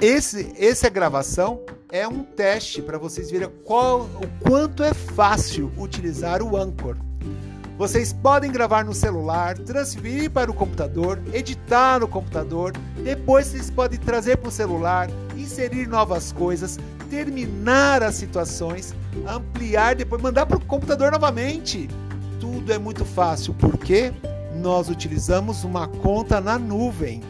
esse, essa gravação é um teste para vocês verem qual, o quanto é fácil utilizar o Anchor. Vocês podem gravar no celular, transferir para o computador, editar no computador, depois vocês podem trazer para o celular, inserir novas coisas, terminar as situações, ampliar, depois mandar para o computador novamente. Tudo é muito fácil porque nós utilizamos uma conta na nuvem.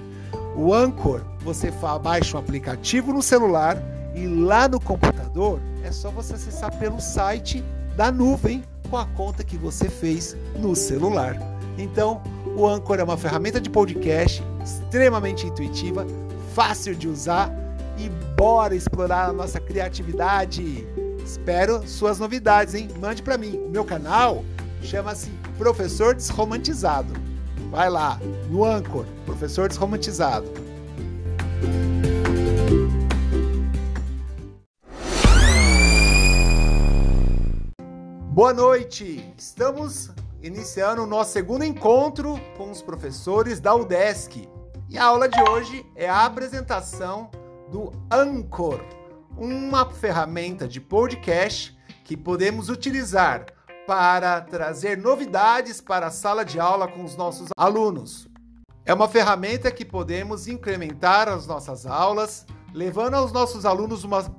O Anchor, você baixa um aplicativo no celular e lá no computador é só você acessar pelo site da nuvem com a conta que você fez no celular. Então, o Anchor é uma ferramenta de podcast extremamente intuitiva, fácil de usar e bora explorar a nossa criatividade. Espero suas novidades, hein? Mande para mim. O meu canal chama-se Professor Desromantizado. Vai lá, no Anchor, Professor Desromantizado. Boa noite! Estamos iniciando o nosso segundo encontro com os professores da UDESC. E a aula de hoje é a apresentação do Anchor, uma ferramenta de podcast que podemos utilizar para trazer novidades para a sala de aula com os nossos alunos. É uma ferramenta que podemos incrementar as nossas aulas, levando aos nossos alunos umas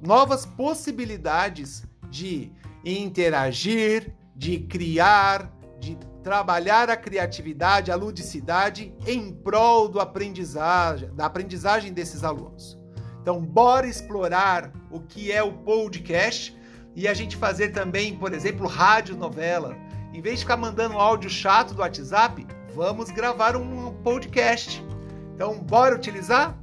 novas possibilidades de interagir, de criar, de trabalhar a criatividade, a ludicidade em prol do aprendizagem, da aprendizagem desses alunos. Então, bora explorar o que é o podcast e a gente fazer também, por exemplo, rádio novela. Em vez de ficar mandando um áudio chato do WhatsApp, vamos gravar um podcast. Então, bora utilizar?